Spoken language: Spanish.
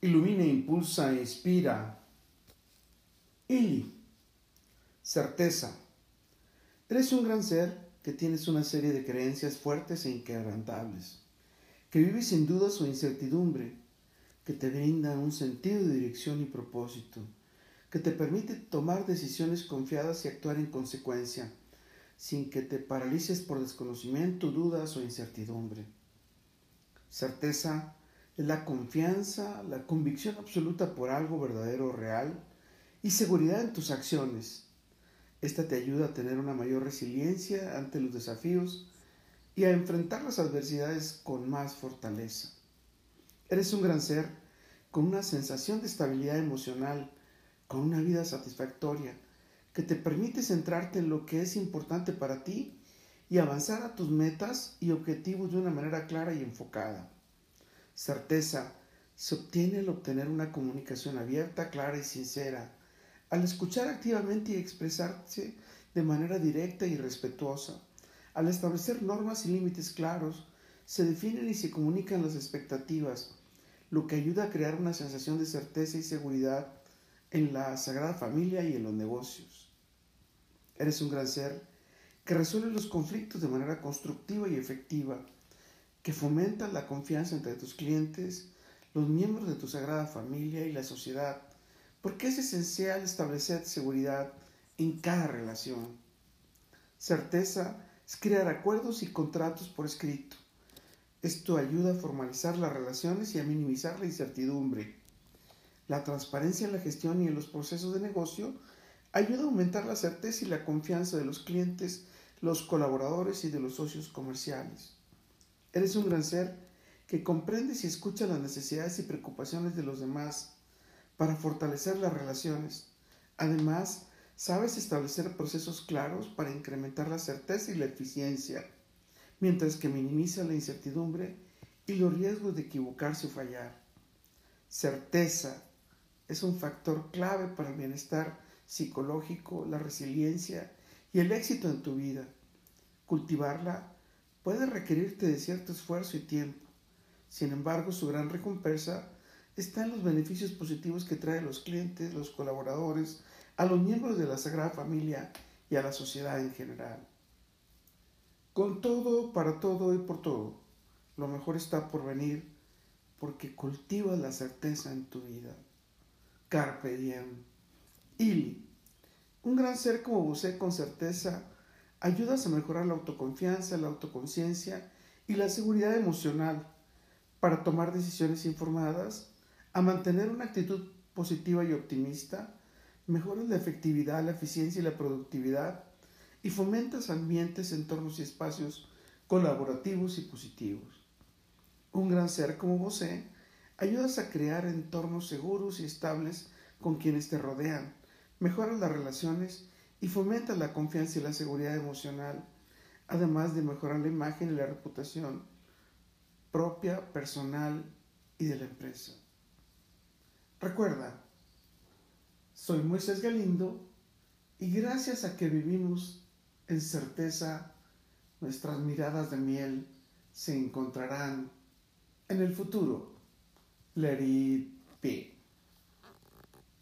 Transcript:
ilumina, impulsa, inspira. Ili, certeza. Eres un gran ser que tienes una serie de creencias fuertes e inquebrantables, que vives sin dudas o incertidumbre, que te brinda un sentido de dirección y propósito, que te permite tomar decisiones confiadas y actuar en consecuencia, sin que te paralices por desconocimiento, dudas o incertidumbre. Certeza la confianza, la convicción absoluta por algo verdadero o real y seguridad en tus acciones. Esta te ayuda a tener una mayor resiliencia ante los desafíos y a enfrentar las adversidades con más fortaleza. Eres un gran ser con una sensación de estabilidad emocional, con una vida satisfactoria, que te permite centrarte en lo que es importante para ti y avanzar a tus metas y objetivos de una manera clara y enfocada. Certeza se obtiene al obtener una comunicación abierta, clara y sincera, al escuchar activamente y expresarse de manera directa y respetuosa, al establecer normas y límites claros, se definen y se comunican las expectativas, lo que ayuda a crear una sensación de certeza y seguridad en la Sagrada Familia y en los negocios. Eres un gran ser que resuelve los conflictos de manera constructiva y efectiva, que fomenta la confianza entre tus clientes, los miembros de tu sagrada familia y la sociedad, porque es esencial establecer seguridad en cada relación. Certeza es crear acuerdos y contratos por escrito. Esto ayuda a formalizar las relaciones y a minimizar la incertidumbre. La transparencia en la gestión y en los procesos de negocio ayuda a aumentar la certeza y la confianza de los clientes los colaboradores y de los socios comerciales. Eres un gran ser que comprendes y escucha las necesidades y preocupaciones de los demás para fortalecer las relaciones. Además, sabes establecer procesos claros para incrementar la certeza y la eficiencia, mientras que minimiza la incertidumbre y los riesgos de equivocarse o fallar. Certeza es un factor clave para el bienestar psicológico, la resiliencia y el éxito en tu vida. Cultivarla puede requerirte de cierto esfuerzo y tiempo. Sin embargo, su gran recompensa está en los beneficios positivos que trae a los clientes, los colaboradores, a los miembros de la Sagrada Familia y a la sociedad en general. Con todo, para todo y por todo, lo mejor está por venir porque cultivas la certeza en tu vida. Carpe diem. Ili. Un gran ser como vos con certeza ayudas a mejorar la autoconfianza, la autoconciencia y la seguridad emocional para tomar decisiones informadas, a mantener una actitud positiva y optimista, mejoras la efectividad, la eficiencia y la productividad y fomentas ambientes, entornos y espacios colaborativos y positivos. Un gran ser como vos ayudas a crear entornos seguros y estables con quienes te rodean mejora las relaciones y fomenta la confianza y la seguridad emocional, además de mejorar la imagen y la reputación propia, personal y de la empresa. Recuerda, soy Moisés Galindo y gracias a que vivimos en certeza, nuestras miradas de miel se encontrarán en el futuro. Let it.